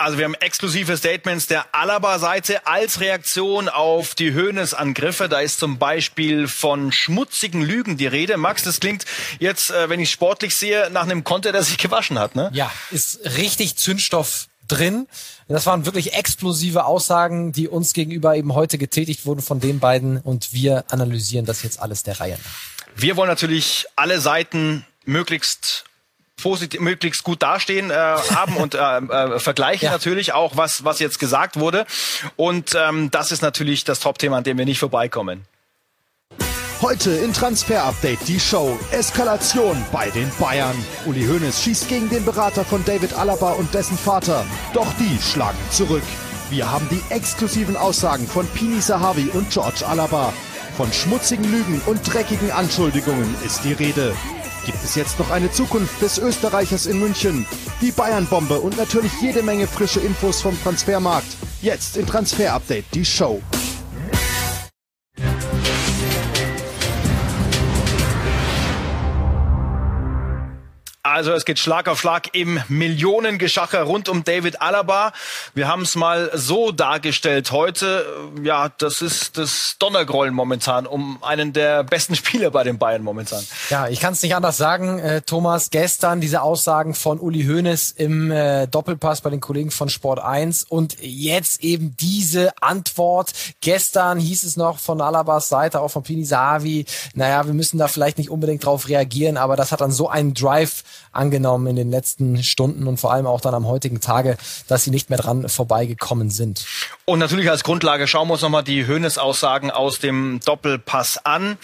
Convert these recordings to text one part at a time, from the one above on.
Also wir haben exklusive Statements der Alaba-Seite als Reaktion auf die Hoeneß-Angriffe. Da ist zum Beispiel von schmutzigen Lügen die Rede. Max, das klingt jetzt, äh, wenn ich sportlich sehe, nach einem Konter, der sich gewaschen hat, ne? Ja, ist richtig Zündstoff drin. Das waren wirklich explosive Aussagen, die uns gegenüber eben heute getätigt wurden von den beiden und wir analysieren das jetzt alles der Reihe nach. Wir wollen natürlich alle Seiten möglichst positiv, möglichst gut dastehen äh, haben und äh, äh, vergleichen ja. natürlich auch, was, was jetzt gesagt wurde. Und ähm, das ist natürlich das Top-Thema, an dem wir nicht vorbeikommen. Heute in Transfer Update die Show Eskalation bei den Bayern. Uli Hoeneß schießt gegen den Berater von David Alaba und dessen Vater. Doch die schlagen zurück. Wir haben die exklusiven Aussagen von Pini Sahavi und George Alaba. Von schmutzigen Lügen und dreckigen Anschuldigungen ist die Rede. Gibt es jetzt noch eine Zukunft des Österreichers in München? Die Bayern-Bombe und natürlich jede Menge frische Infos vom Transfermarkt. Jetzt in Transfer Update die Show. Also es geht Schlag auf Schlag im Millionengeschacher rund um David Alaba. Wir haben es mal so dargestellt heute. Ja, das ist das Donnergrollen momentan um einen der besten Spieler bei den Bayern momentan. Ja, ich kann es nicht anders sagen. Äh, Thomas, gestern diese Aussagen von Uli Hoeneß im äh, Doppelpass bei den Kollegen von Sport 1 und jetzt eben diese Antwort. Gestern hieß es noch von Alabas Seite, auch von Pini Sahavi, naja, wir müssen da vielleicht nicht unbedingt drauf reagieren, aber das hat dann so einen Drive angenommen in den letzten Stunden und vor allem auch dann am heutigen Tage, dass sie nicht mehr dran vorbeigekommen sind. Und natürlich als Grundlage schauen wir uns nochmal die Höhnes-Aussagen aus dem Doppelpass an.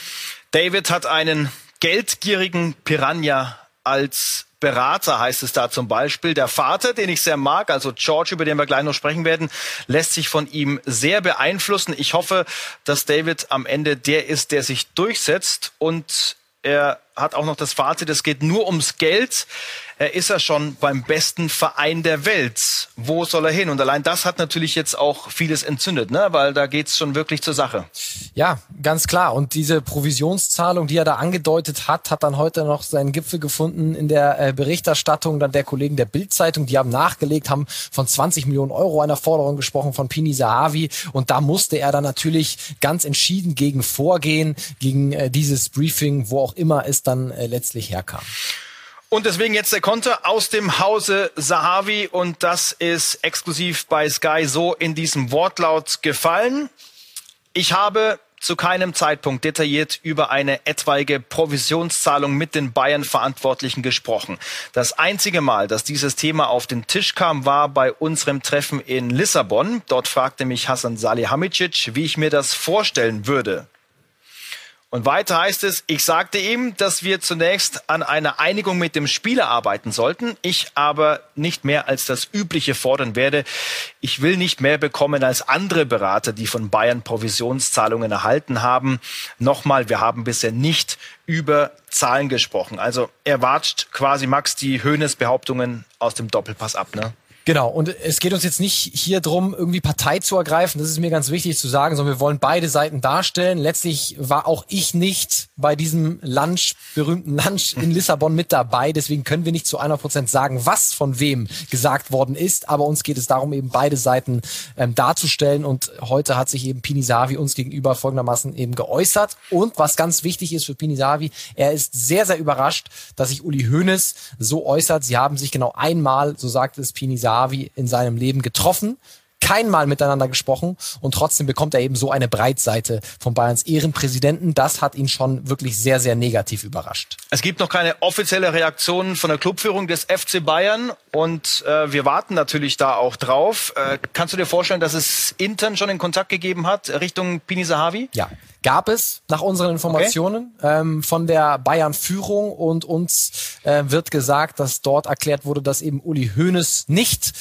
David hat einen geldgierigen Piranha als Berater heißt es da zum Beispiel. Der Vater, den ich sehr mag, also George, über den wir gleich noch sprechen werden, lässt sich von ihm sehr beeinflussen. Ich hoffe, dass David am Ende der ist, der sich durchsetzt und er hat auch noch das Fazit, es geht nur ums Geld. Er ist ja schon beim besten Verein der Welt. Wo soll er hin? Und allein das hat natürlich jetzt auch vieles entzündet, ne? weil da geht's schon wirklich zur Sache. Ja, ganz klar. Und diese Provisionszahlung, die er da angedeutet hat, hat dann heute noch seinen Gipfel gefunden in der äh, Berichterstattung dann der Kollegen der Bildzeitung. Die haben nachgelegt, haben von 20 Millionen Euro einer Forderung gesprochen von Pini Sahavi. Und da musste er dann natürlich ganz entschieden gegen vorgehen, gegen äh, dieses Briefing, wo auch immer es dann äh, letztlich herkam. Und deswegen jetzt der Konter aus dem Hause Sahavi und das ist exklusiv bei Sky so in diesem Wortlaut gefallen. Ich habe zu keinem Zeitpunkt detailliert über eine etwaige Provisionszahlung mit den Bayern-Verantwortlichen gesprochen. Das einzige Mal, dass dieses Thema auf den Tisch kam, war bei unserem Treffen in Lissabon. Dort fragte mich Hassan Salihamidzic, wie ich mir das vorstellen würde. Und weiter heißt es, ich sagte ihm, dass wir zunächst an einer Einigung mit dem Spieler arbeiten sollten, ich aber nicht mehr als das Übliche fordern werde. Ich will nicht mehr bekommen als andere Berater, die von Bayern Provisionszahlungen erhalten haben. Nochmal, wir haben bisher nicht über Zahlen gesprochen. Also er watscht quasi Max die Höhnes-Behauptungen aus dem Doppelpass ab, ne? Genau, und es geht uns jetzt nicht hier drum, irgendwie Partei zu ergreifen, das ist mir ganz wichtig zu sagen, sondern wir wollen beide Seiten darstellen. Letztlich war auch ich nicht bei diesem Lunch, berühmten Lunch in Lissabon mit dabei, deswegen können wir nicht zu einer Prozent sagen, was von wem gesagt worden ist, aber uns geht es darum, eben beide Seiten ähm, darzustellen und heute hat sich eben Pini Savi uns gegenüber folgendermaßen eben geäußert und was ganz wichtig ist für Pini Savi, er ist sehr, sehr überrascht, dass sich Uli Hoeneß so äußert. Sie haben sich genau einmal, so sagt es Pini Davi in seinem Leben getroffen, keinmal miteinander gesprochen und trotzdem bekommt er eben so eine Breitseite von Bayerns Ehrenpräsidenten. Das hat ihn schon wirklich sehr, sehr negativ überrascht. Es gibt noch keine offizielle Reaktion von der Clubführung des FC Bayern und äh, wir warten natürlich da auch drauf. Äh, kannst du dir vorstellen, dass es intern schon in Kontakt gegeben hat Richtung Pini Sahavi? Ja, gab es nach unseren Informationen okay. ähm, von der Bayern-Führung und uns äh, wird gesagt, dass dort erklärt wurde, dass eben Uli Hoeneß nicht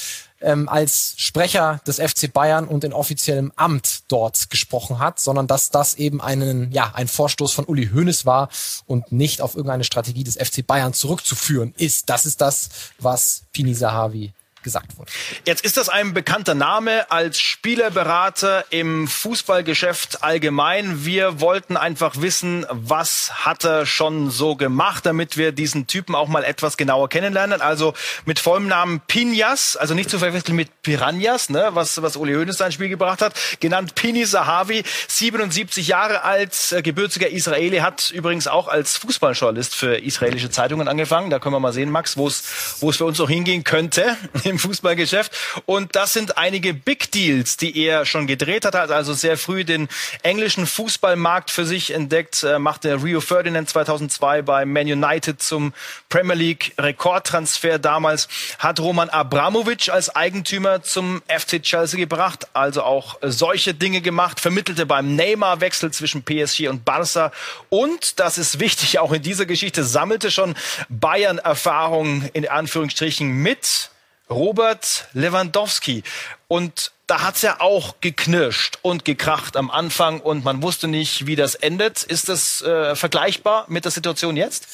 ähm, als Sprecher des FC Bayern und in offiziellem Amt dort gesprochen hat, sondern dass das eben einen, ja, ein Vorstoß von Uli Hoeneß war und nicht auf irgendeine Strategie des FC Bayern zurückzuführen ist. Das ist das, was Pini Sahavi gesagt wurde. Jetzt ist das ein bekannter Name als Spielerberater im Fußballgeschäft allgemein. Wir wollten einfach wissen, was hat er schon so gemacht, damit wir diesen Typen auch mal etwas genauer kennenlernen. Also mit vollem Namen Pinyas, also nicht zu verwechseln mit Piranhas, ne, was, was Uli Hoeneß sein Spiel gebracht hat, genannt Pini Sahavi, 77 Jahre alt, äh, gebürtiger Israeli, hat übrigens auch als Fußballjournalist für israelische Zeitungen angefangen. Da können wir mal sehen, Max, wo es wo es für uns noch hingehen könnte im Fußballgeschäft. Und das sind einige Big Deals, die er schon gedreht hat. Also sehr früh den englischen Fußballmarkt für sich entdeckt, äh, machte Rio Ferdinand 2002 bei Man United zum Premier League Rekordtransfer damals, hat Roman Abramovic als Eigentümer zum FC Chelsea gebracht, also auch solche Dinge gemacht, vermittelte beim Neymar-Wechsel zwischen PSG und Barca. Und, das ist wichtig, auch in dieser Geschichte sammelte schon Bayern-Erfahrung in Anführungsstrichen mit Robert Lewandowski. Und da hat's ja auch geknirscht und gekracht am Anfang und man wusste nicht, wie das endet. Ist das äh, vergleichbar mit der Situation jetzt?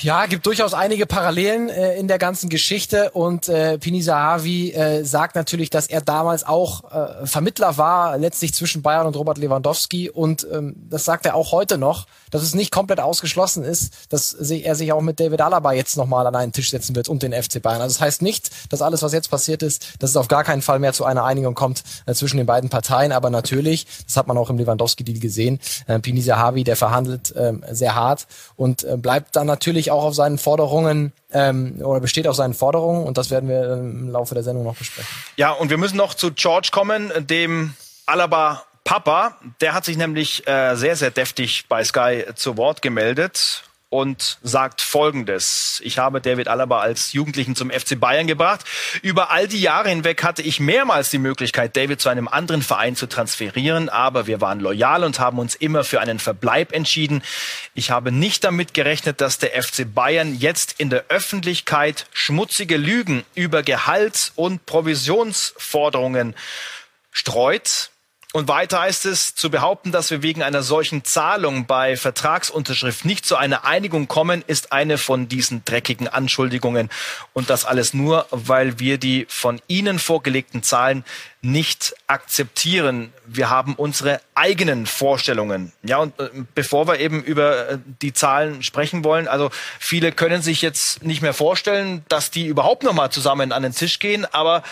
Ja, gibt durchaus einige Parallelen äh, in der ganzen Geschichte. Und äh, Pini Sahavi äh, sagt natürlich, dass er damals auch äh, Vermittler war, letztlich zwischen Bayern und Robert Lewandowski. Und ähm, das sagt er auch heute noch, dass es nicht komplett ausgeschlossen ist, dass er sich auch mit David Alaba jetzt nochmal an einen Tisch setzen wird und den FC Bayern. Also das heißt nicht, dass alles, was jetzt passiert ist, dass es auf gar keinen Fall mehr zu einer Einigung kommt äh, zwischen den beiden Parteien, aber natürlich, das hat man auch im Lewandowski-Deal gesehen, äh, Pini Sahavi, der verhandelt äh, sehr hart und äh, bleibt dann natürlich natürlich auch auf seinen Forderungen ähm, oder besteht auf seinen Forderungen und das werden wir im Laufe der Sendung noch besprechen. Ja, und wir müssen noch zu George kommen, dem Alaba Papa. Der hat sich nämlich äh, sehr, sehr deftig bei Sky zu Wort gemeldet und sagt Folgendes. Ich habe David Alaba als Jugendlichen zum FC Bayern gebracht. Über all die Jahre hinweg hatte ich mehrmals die Möglichkeit, David zu einem anderen Verein zu transferieren, aber wir waren loyal und haben uns immer für einen Verbleib entschieden. Ich habe nicht damit gerechnet, dass der FC Bayern jetzt in der Öffentlichkeit schmutzige Lügen über Gehalts- und Provisionsforderungen streut. Und weiter heißt es, zu behaupten, dass wir wegen einer solchen Zahlung bei Vertragsunterschrift nicht zu einer Einigung kommen, ist eine von diesen dreckigen Anschuldigungen. Und das alles nur, weil wir die von Ihnen vorgelegten Zahlen nicht akzeptieren. Wir haben unsere eigenen Vorstellungen. Ja, und äh, bevor wir eben über äh, die Zahlen sprechen wollen, also viele können sich jetzt nicht mehr vorstellen, dass die überhaupt nochmal zusammen an den Tisch gehen, aber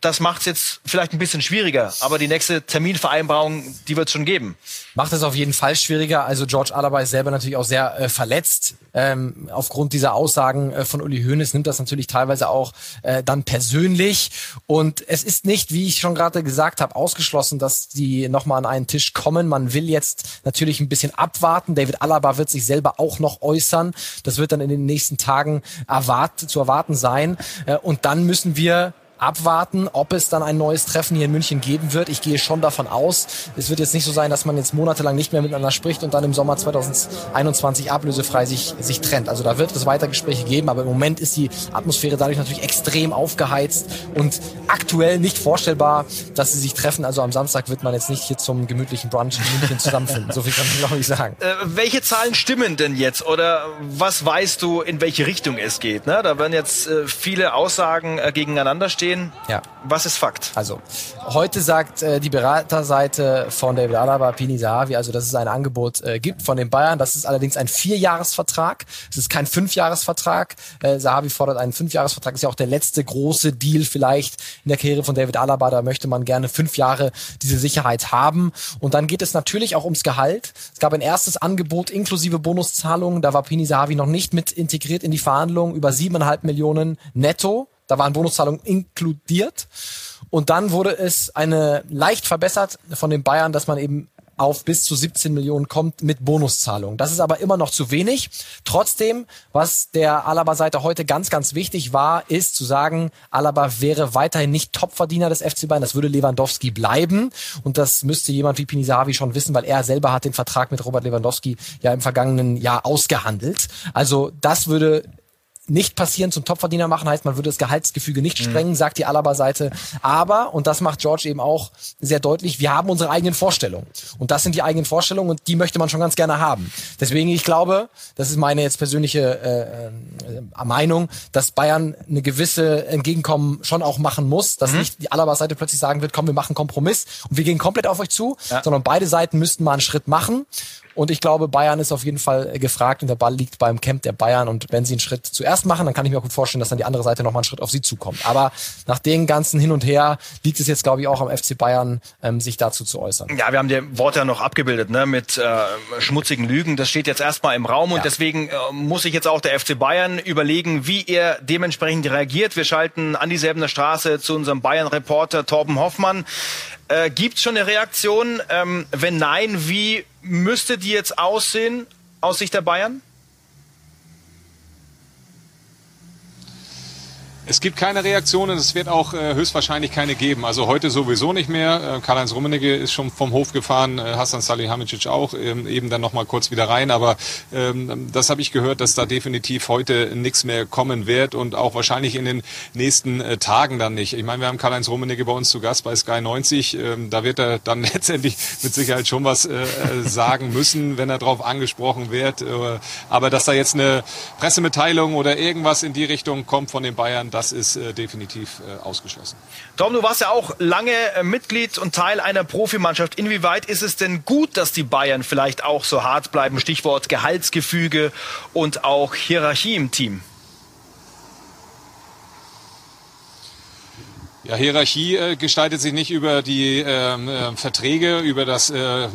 das macht es jetzt vielleicht ein bisschen schwieriger, aber die nächste Terminvereinbarung, die wird es schon geben. Macht es auf jeden Fall schwieriger. Also George Alaba ist selber natürlich auch sehr äh, verletzt. Ähm, aufgrund dieser Aussagen äh, von Uli Hoeneß nimmt das natürlich teilweise auch äh, dann persönlich. Und es ist nicht, wie ich schon gerade gesagt habe, ausgeschlossen, dass die nochmal an einen Tisch kommen. Man will jetzt natürlich ein bisschen abwarten. David Alaba wird sich selber auch noch äußern. Das wird dann in den nächsten Tagen erwart zu erwarten sein. Äh, und dann müssen wir abwarten, ob es dann ein neues Treffen hier in München geben wird. Ich gehe schon davon aus. Es wird jetzt nicht so sein, dass man jetzt monatelang nicht mehr miteinander spricht und dann im Sommer 2021 ablösefrei sich, sich trennt. Also da wird es weiter Gespräche geben, aber im Moment ist die Atmosphäre dadurch natürlich extrem aufgeheizt und aktuell nicht vorstellbar, dass sie sich treffen. Also am Samstag wird man jetzt nicht hier zum gemütlichen Brunch in München zusammenfinden. So viel kann ich glaube ich sagen. Äh, welche Zahlen stimmen denn jetzt oder was weißt du, in welche Richtung es geht? Ne? Da werden jetzt äh, viele Aussagen äh, gegeneinander stehen stehen. Ja. Was ist Fakt? Also, heute sagt äh, die Beraterseite von David Alaba, Pini Sahavi, also dass es ein Angebot äh, gibt von den Bayern. Das ist allerdings ein Vierjahresvertrag. Es ist kein Fünfjahresvertrag. Äh, Sahavi fordert einen Fünfjahresvertrag. Das ist ja auch der letzte große Deal vielleicht in der Karriere von David Alaba. Da möchte man gerne fünf Jahre diese Sicherheit haben. Und dann geht es natürlich auch ums Gehalt. Es gab ein erstes Angebot inklusive Bonuszahlungen. Da war Pini Sahavi noch nicht mit integriert in die Verhandlungen über siebeneinhalb Millionen netto. Da waren Bonuszahlungen inkludiert. Und dann wurde es eine leicht verbessert von den Bayern, dass man eben auf bis zu 17 Millionen kommt mit Bonuszahlungen. Das ist aber immer noch zu wenig. Trotzdem, was der Alaba-Seite heute ganz, ganz wichtig war, ist zu sagen, Alaba wäre weiterhin nicht Topverdiener des FC Bayern. Das würde Lewandowski bleiben. Und das müsste jemand wie Pinisavi schon wissen, weil er selber hat den Vertrag mit Robert Lewandowski ja im vergangenen Jahr ausgehandelt. Also das würde nicht passieren, zum Topverdiener machen, heißt, man würde das Gehaltsgefüge nicht sprengen, mhm. sagt die Alaba-Seite. Aber, und das macht George eben auch sehr deutlich, wir haben unsere eigenen Vorstellungen. Und das sind die eigenen Vorstellungen und die möchte man schon ganz gerne haben. Deswegen, ich glaube, das ist meine jetzt persönliche äh, äh, Meinung, dass Bayern eine gewisse Entgegenkommen schon auch machen muss, dass mhm. nicht die Alaba-Seite plötzlich sagen wird, komm, wir machen Kompromiss und wir gehen komplett auf euch zu, ja. sondern beide Seiten müssten mal einen Schritt machen. Und ich glaube, Bayern ist auf jeden Fall gefragt und der Ball liegt beim Camp der Bayern. Und wenn sie einen Schritt zuerst machen, dann kann ich mir auch gut vorstellen, dass dann die andere Seite nochmal einen Schritt auf sie zukommt. Aber nach den ganzen Hin und Her liegt es jetzt, glaube ich, auch am FC Bayern, ähm, sich dazu zu äußern. Ja, wir haben die Worte ja noch abgebildet, ne, mit äh, schmutzigen Lügen. Das steht jetzt erstmal im Raum und ja. deswegen äh, muss sich jetzt auch der FC Bayern überlegen, wie er dementsprechend reagiert. Wir schalten an dieselben Straße zu unserem Bayern-Reporter Torben Hoffmann. Äh, Gibt es schon eine Reaktion? Ähm, wenn nein, wie müsste die jetzt aussehen aus Sicht der Bayern? Es gibt keine Reaktionen, es wird auch äh, höchstwahrscheinlich keine geben. Also heute sowieso nicht mehr. Äh, Karl-Heinz Rummenigge ist schon vom Hof gefahren, äh, Hassan Salihamidzic auch, ähm, eben dann nochmal kurz wieder rein. Aber ähm, das habe ich gehört, dass da definitiv heute nichts mehr kommen wird und auch wahrscheinlich in den nächsten äh, Tagen dann nicht. Ich meine, wir haben Karl-Heinz Rummenigge bei uns zu Gast bei Sky 90. Ähm, da wird er dann letztendlich mit Sicherheit schon was äh, äh, sagen müssen, wenn er darauf angesprochen wird. Äh, aber dass da jetzt eine Pressemitteilung oder irgendwas in die Richtung kommt von den Bayern, das ist äh, definitiv äh, ausgeschlossen. Tom, du warst ja auch lange äh, Mitglied und Teil einer Profimannschaft. Inwieweit ist es denn gut, dass die Bayern vielleicht auch so hart bleiben? Stichwort Gehaltsgefüge und auch Hierarchie im Team. Ja, Hierarchie äh, gestaltet sich nicht über die ähm, äh, Verträge, über das äh,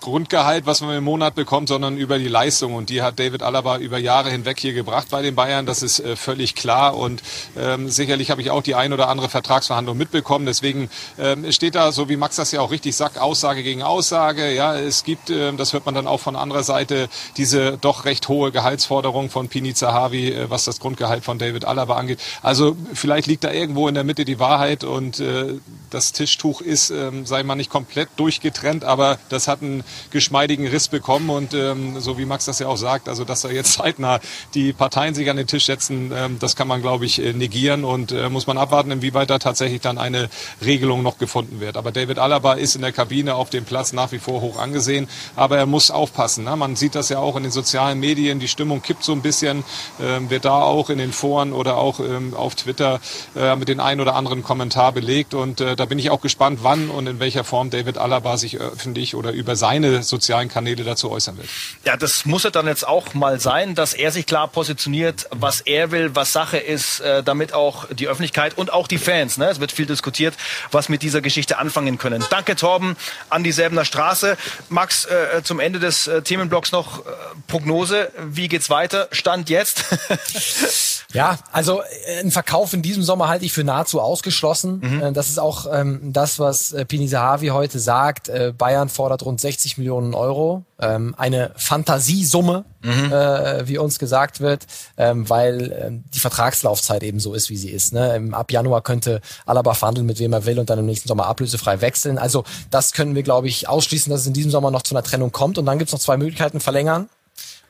Grundgehalt, was man im Monat bekommt, sondern über die Leistung. Und die hat David Alaba über Jahre hinweg hier gebracht bei den Bayern. Das ist äh, völlig klar. Und ähm, sicherlich habe ich auch die ein oder andere Vertragsverhandlung mitbekommen. Deswegen ähm, steht da, so wie Max das ja auch richtig sagt, Aussage gegen Aussage. Ja, es gibt, äh, das hört man dann auch von anderer Seite, diese doch recht hohe Gehaltsforderung von Pini Zahavi, äh, was das Grundgehalt von David Alaba angeht. Also vielleicht liegt da irgendwo in der Mitte die Wahrheit und äh, das Tischtuch ist, ähm, sei mal nicht komplett durchgetrennt, aber das hat ein geschmeidigen Riss bekommen. Und ähm, so wie Max das ja auch sagt, also dass da jetzt zeitnah die Parteien sich an den Tisch setzen, ähm, das kann man, glaube ich, äh, negieren und äh, muss man abwarten, inwieweit da tatsächlich dann eine Regelung noch gefunden wird. Aber David Alaba ist in der Kabine auf dem Platz nach wie vor hoch angesehen, aber er muss aufpassen. Ne? Man sieht das ja auch in den sozialen Medien, die Stimmung kippt so ein bisschen, ähm, wird da auch in den Foren oder auch ähm, auf Twitter äh, mit den ein oder anderen Kommentar belegt. Und äh, da bin ich auch gespannt, wann und in welcher Form David Alaba sich öffentlich oder über seine sozialen Kanäle dazu äußern will. Ja, das muss er dann jetzt auch mal sein, dass er sich klar positioniert, was er will, was Sache ist, äh, damit auch die Öffentlichkeit und auch die Fans, ne, es wird viel diskutiert, was mit dieser Geschichte anfangen können. Danke Torben an die Säbener Straße. Max, äh, zum Ende des äh, Themenblocks noch äh, Prognose, wie geht's weiter? Stand jetzt? Ja, also äh, ein Verkauf in diesem Sommer halte ich für nahezu ausgeschlossen. Mhm. Äh, das ist auch ähm, das, was äh, Pini Sahavi heute sagt. Äh, Bayern fordert rund 60 Millionen Euro. Ähm, eine Fantasiesumme, mhm. äh, wie uns gesagt wird, ähm, weil äh, die Vertragslaufzeit eben so ist, wie sie ist. Ne? Im, ab Januar könnte Alaba verhandeln, mit wem er will und dann im nächsten Sommer ablösefrei wechseln. Also das können wir, glaube ich, ausschließen, dass es in diesem Sommer noch zu einer Trennung kommt. Und dann gibt's noch zwei Möglichkeiten, verlängern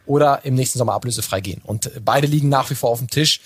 oder im nächsten Sommer ablösefrei gehen. Und beide liegen nach wie vor auf dem Tisch.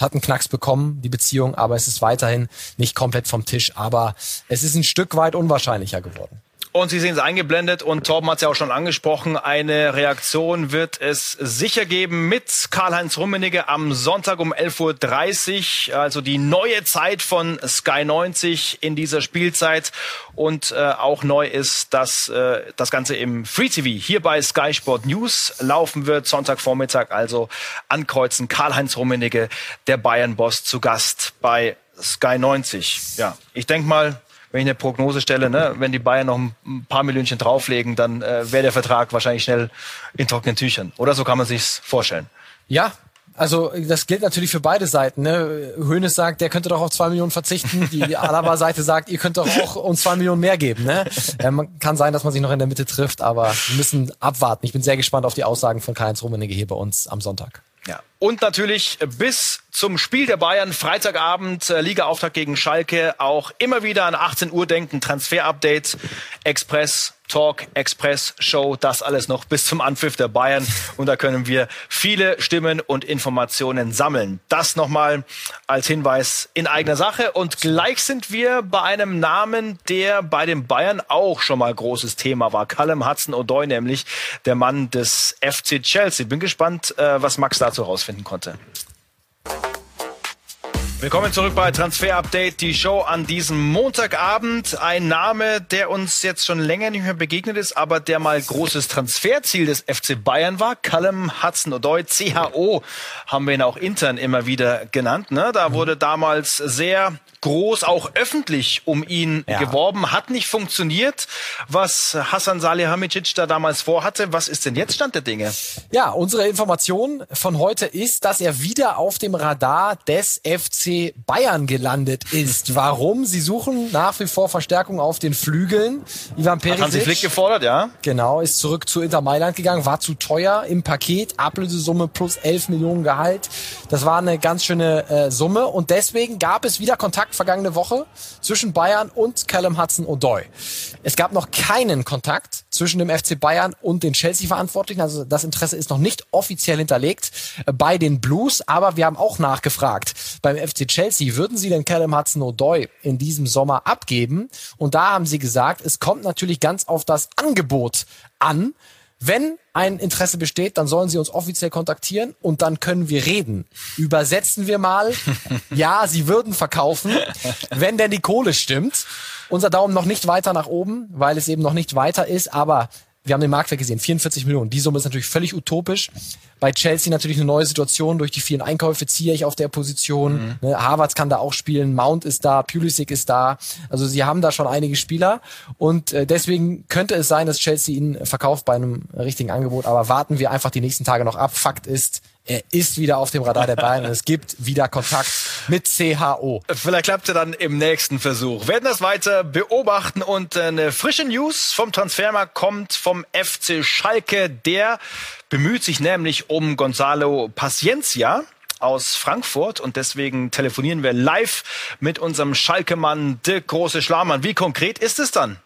Hat einen Knacks bekommen, die Beziehung, aber es ist weiterhin nicht komplett vom Tisch. Aber es ist ein Stück weit unwahrscheinlicher geworden. Und Sie sehen es eingeblendet und Torben hat es ja auch schon angesprochen. Eine Reaktion wird es sicher geben mit Karl-Heinz Rummenigge am Sonntag um 11.30 Uhr. Also die neue Zeit von Sky 90 in dieser Spielzeit. Und äh, auch neu ist, dass äh, das Ganze im Free TV hier bei Sky Sport News laufen wird. Sonntagvormittag also ankreuzen. Karl-Heinz Rummenigge, der Bayern-Boss, zu Gast bei Sky 90. Ja, ich denke mal, wenn ich eine Prognose stelle, ne, wenn die Bayern noch ein paar Millionchen drauflegen, dann äh, wäre der Vertrag wahrscheinlich schnell in trockenen Tüchern. Oder so kann man sich's vorstellen. Ja, also das gilt natürlich für beide Seiten. Ne? Hönes sagt, der könnte doch auf zwei Millionen verzichten. Die Alaba-Seite sagt, ihr könnt doch auch uns zwei Millionen mehr geben. Ne? Ähm, kann sein, dass man sich noch in der Mitte trifft, aber wir müssen abwarten. Ich bin sehr gespannt auf die Aussagen von Karl-Heinz Rummenigge hier bei uns am Sonntag. Ja, Und natürlich bis zum Spiel der Bayern, Freitagabend, äh, Ligaauftakt gegen Schalke, auch immer wieder an 18 Uhr denken, Transfer-Update, Express, Talk, Express, Show, das alles noch bis zum Anpfiff der Bayern. Und da können wir viele Stimmen und Informationen sammeln. Das nochmal als Hinweis in eigener Sache. Und gleich sind wir bei einem Namen, der bei den Bayern auch schon mal großes Thema war. Callum Hudson-Odoi, nämlich der Mann des FC Chelsea. Bin gespannt, äh, was Max dazu rausfinden konnte. Willkommen zurück bei Transfer Update, die Show an diesem Montagabend. Ein Name, der uns jetzt schon länger nicht mehr begegnet ist, aber der mal großes Transferziel des FC Bayern war. Callum Hudson-Odoi, CHO, haben wir ihn auch intern immer wieder genannt. Ne? Da mhm. wurde damals sehr groß auch öffentlich um ihn ja. geworben, hat nicht funktioniert. Was Hassan Salihamidzic da damals vorhatte, was ist denn jetzt Stand der Dinge? Ja, unsere Information von heute ist, dass er wieder auf dem Radar des FC Bayern gelandet ist. Warum? Sie suchen nach wie vor Verstärkung auf den Flügeln. Ivan Perisic. Hat Hansi Flick gefordert, ja? Genau, ist zurück zu Inter Mailand gegangen, war zu teuer im Paket, Ablösesumme plus 11 Millionen Gehalt. Das war eine ganz schöne äh, Summe und deswegen gab es wieder Kontakt vergangene Woche zwischen Bayern und Callum Hudson-Odoi. Es gab noch keinen Kontakt zwischen dem FC Bayern und den Chelsea-Verantwortlichen. Also das Interesse ist noch nicht offiziell hinterlegt bei den Blues. Aber wir haben auch nachgefragt beim FC Chelsea, würden sie denn Callum Hudson-Odoi in diesem Sommer abgeben? Und da haben sie gesagt, es kommt natürlich ganz auf das Angebot an. Wenn ein Interesse besteht, dann sollen Sie uns offiziell kontaktieren und dann können wir reden. Übersetzen wir mal. Ja, Sie würden verkaufen, wenn denn die Kohle stimmt. Unser Daumen noch nicht weiter nach oben, weil es eben noch nicht weiter ist, aber wir haben den Marktwert gesehen, 44 Millionen. Die Summe ist natürlich völlig utopisch. Bei Chelsea natürlich eine neue Situation. Durch die vielen Einkäufe ziehe ich auf der Position. Mhm. Ne, Harvards kann da auch spielen. Mount ist da. Pulisic ist da. Also sie haben da schon einige Spieler. Und äh, deswegen könnte es sein, dass Chelsea ihn verkauft bei einem richtigen Angebot. Aber warten wir einfach die nächsten Tage noch ab. Fakt ist, er ist wieder auf dem Radar der Bayern und es gibt wieder Kontakt mit CHO. Vielleicht klappt er dann im nächsten Versuch. Werden das weiter beobachten und eine frische News vom Transfermarkt kommt vom FC Schalke. Der bemüht sich nämlich um Gonzalo Paciencia aus Frankfurt und deswegen telefonieren wir live mit unserem Schalke-Mann Dirk Große Schlamann. Wie konkret ist es dann?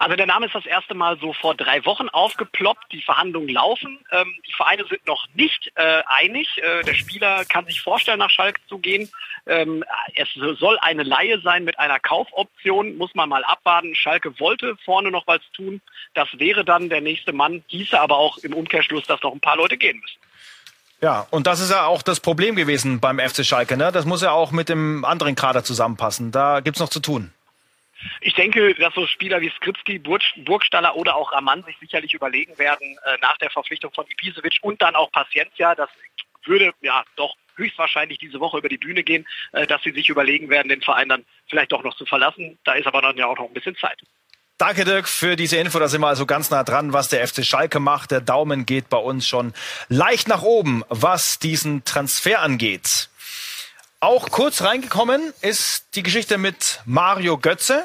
Also der Name ist das erste Mal so vor drei Wochen aufgeploppt. Die Verhandlungen laufen. Ähm, die Vereine sind noch nicht äh, einig. Äh, der Spieler kann sich vorstellen, nach Schalke zu gehen. Ähm, es soll eine Laie sein mit einer Kaufoption. Muss man mal abwarten. Schalke wollte vorne noch was tun. Das wäre dann der nächste Mann. Hieße aber auch im Umkehrschluss, dass noch ein paar Leute gehen müssen. Ja, und das ist ja auch das Problem gewesen beim FC Schalke. Ne? Das muss ja auch mit dem anderen Kader zusammenpassen. Da gibt's noch zu tun. Ich denke, dass so Spieler wie Skripski, Burgstaller oder auch Raman sich sicherlich überlegen werden äh, nach der Verpflichtung von Ibisevic und dann auch Paciencia. Das würde ja doch höchstwahrscheinlich diese Woche über die Bühne gehen, äh, dass sie sich überlegen werden, den Verein dann vielleicht doch noch zu verlassen. Da ist aber dann ja auch noch ein bisschen Zeit. Danke, Dirk, für diese Info. Da sind wir also ganz nah dran, was der FC Schalke macht. Der Daumen geht bei uns schon leicht nach oben, was diesen Transfer angeht. Auch kurz reingekommen ist die Geschichte mit Mario Götze.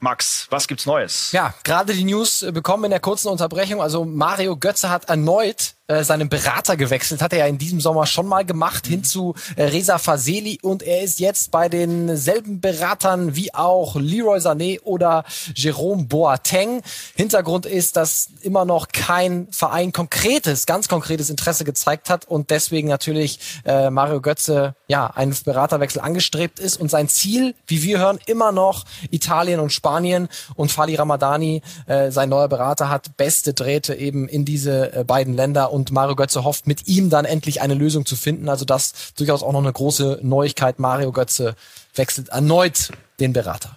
Max, was gibt's Neues? Ja, gerade die News bekommen in der kurzen Unterbrechung. Also Mario Götze hat erneut äh, seinen Berater gewechselt, hat er ja in diesem Sommer schon mal gemacht, mhm. hin zu äh, Reza Faseli und er ist jetzt bei denselben Beratern wie auch Leroy Sané oder Jerome Boateng. Hintergrund ist, dass immer noch kein Verein konkretes, ganz konkretes Interesse gezeigt hat und deswegen natürlich äh, Mario Götze ja einen Beraterwechsel angestrebt ist und sein Ziel, wie wir hören, immer noch Italien und Spanien und Fali Ramadani, äh, sein neuer Berater, hat beste Drähte eben in diese äh, beiden Länder und Mario Götze hofft, mit ihm dann endlich eine Lösung zu finden. Also das durchaus auch noch eine große Neuigkeit. Mario Götze wechselt erneut den Berater.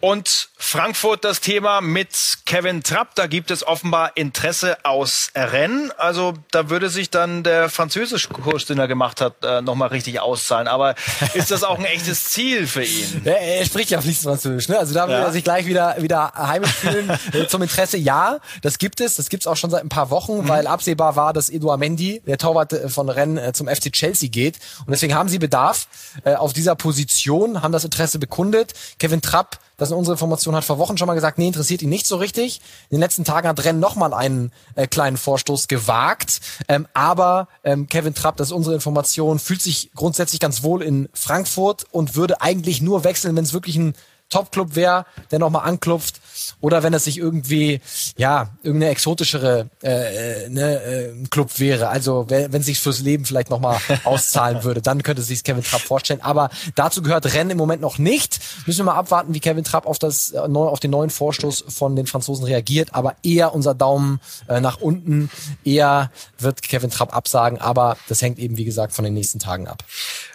Und Frankfurt das Thema mit Kevin Trapp. Da gibt es offenbar Interesse aus Rennes. Also da würde sich dann der französische Kurs, den er gemacht hat, äh, nochmal richtig auszahlen. Aber ist das auch ein echtes Ziel für ihn? Ja, er spricht ja fließend Französisch. Ne? Also da würde ja. er sich gleich wieder, wieder heimisch fühlen. Äh, zum Interesse, ja, das gibt es. Das gibt es auch schon seit ein paar Wochen, mhm. weil absehbar war, dass Edouard Mendy, der Torwart äh, von Rennes, zum FC Chelsea geht. Und deswegen haben sie Bedarf auf dieser Position, haben das Interesse bekundet. Kevin Trapp Das sind unsere Informationen, hat vor Wochen schon mal gesagt, nee, interessiert ihn nicht so richtig. In den letzten Tagen hat Rennes nochmal einen äh, kleinen Vorstoß gewagt. Ähm, aber ähm, Kevin Trapp, das ist unsere Information, fühlt sich grundsätzlich ganz wohl in Frankfurt und würde eigentlich nur wechseln, wenn es wirklich ein Top-Club wäre, der nochmal anklopft. Oder wenn es sich irgendwie, ja, irgendeine exotischere äh, äh, ne, äh, Club wäre. Also wenn es sich fürs Leben vielleicht nochmal auszahlen würde, dann könnte sich Kevin Trapp vorstellen. Aber dazu gehört Rennen im Moment noch nicht. Müssen wir mal abwarten, wie Kevin Trapp auf, das, äh, auf den neuen Vorstoß von den Franzosen reagiert. Aber eher unser Daumen äh, nach unten. Eher wird Kevin Trapp absagen. Aber das hängt eben, wie gesagt, von den nächsten Tagen ab.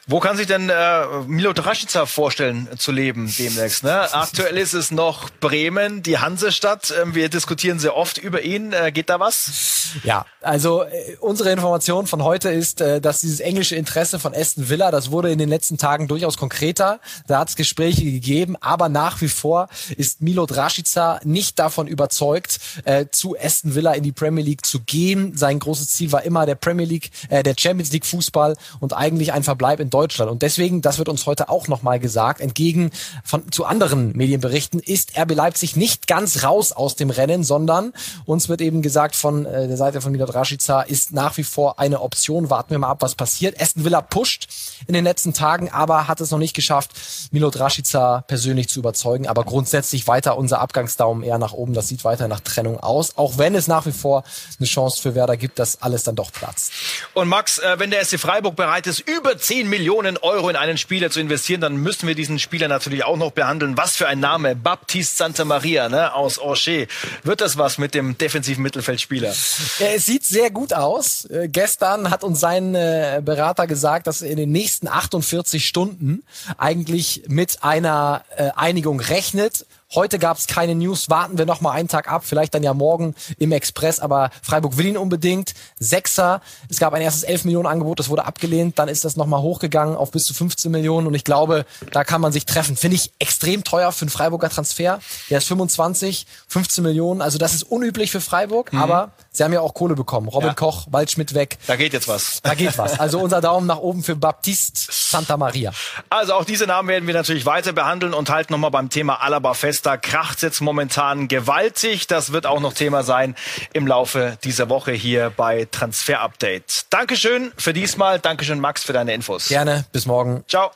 Wo kann sich denn äh, Milo Draschica vorstellen zu leben demnächst? Ne? Aktuell ist es noch Bremen, die Hansestadt. Ähm, wir diskutieren sehr oft über ihn. Äh, geht da was? Ja, also äh, unsere Information von heute ist, äh, dass dieses englische Interesse von Aston Villa, das wurde in den letzten Tagen durchaus konkreter. Da hat es Gespräche gegeben, aber nach wie vor ist Milo Draschica nicht davon überzeugt, äh, zu Aston Villa in die Premier League zu gehen. Sein großes Ziel war immer der Premier League, äh, der Champions League Fußball und eigentlich ein Verbleib in Deutschland. Und deswegen, das wird uns heute auch nochmal gesagt, entgegen von, zu anderen Medienberichten, ist RB Leipzig nicht ganz raus aus dem Rennen, sondern uns wird eben gesagt von äh, der Seite von Milot Rashica ist nach wie vor eine Option. Warten wir mal ab, was passiert. Aston Villa pusht in den letzten Tagen, aber hat es noch nicht geschafft, Milot Rashica persönlich zu überzeugen. Aber grundsätzlich weiter unser Abgangsdaumen eher nach oben. Das sieht weiter nach Trennung aus, auch wenn es nach wie vor eine Chance für Werder gibt, dass alles dann doch platzt. Und Max, äh, wenn der SC Freiburg bereit ist, über 10 Millionen Millionen Euro in einen Spieler zu investieren, dann müssen wir diesen Spieler natürlich auch noch behandeln. Was für ein Name, Baptiste Santa Maria ne, aus Orcher. Wird das was mit dem defensiven Mittelfeldspieler? Ja, es sieht sehr gut aus. Äh, gestern hat uns sein äh, Berater gesagt, dass er in den nächsten 48 Stunden eigentlich mit einer äh, Einigung rechnet. Heute gab es keine News. Warten wir noch mal einen Tag ab. Vielleicht dann ja morgen im Express. Aber Freiburg will ihn unbedingt. Sechser. Es gab ein erstes 11 Millionen Angebot. Das wurde abgelehnt. Dann ist das noch mal hochgegangen auf bis zu 15 Millionen. Und ich glaube, da kann man sich treffen. Finde ich extrem teuer für einen Freiburger Transfer. Der ist 25, 15 Millionen. Also das ist unüblich für Freiburg. Mhm. Aber sie haben ja auch Kohle bekommen. Robin ja. Koch, Waldschmidt weg. Da geht jetzt was. Da geht was. Also unser Daumen nach oben für Baptiste Santa Maria. Also auch diese Namen werden wir natürlich weiter behandeln und halten nochmal beim Thema Alaba fest. Da kracht jetzt momentan gewaltig. Das wird auch noch Thema sein im Laufe dieser Woche hier bei Transfer Update. Dankeschön für diesmal. Dankeschön, Max, für deine Infos. Gerne. Bis morgen. Ciao.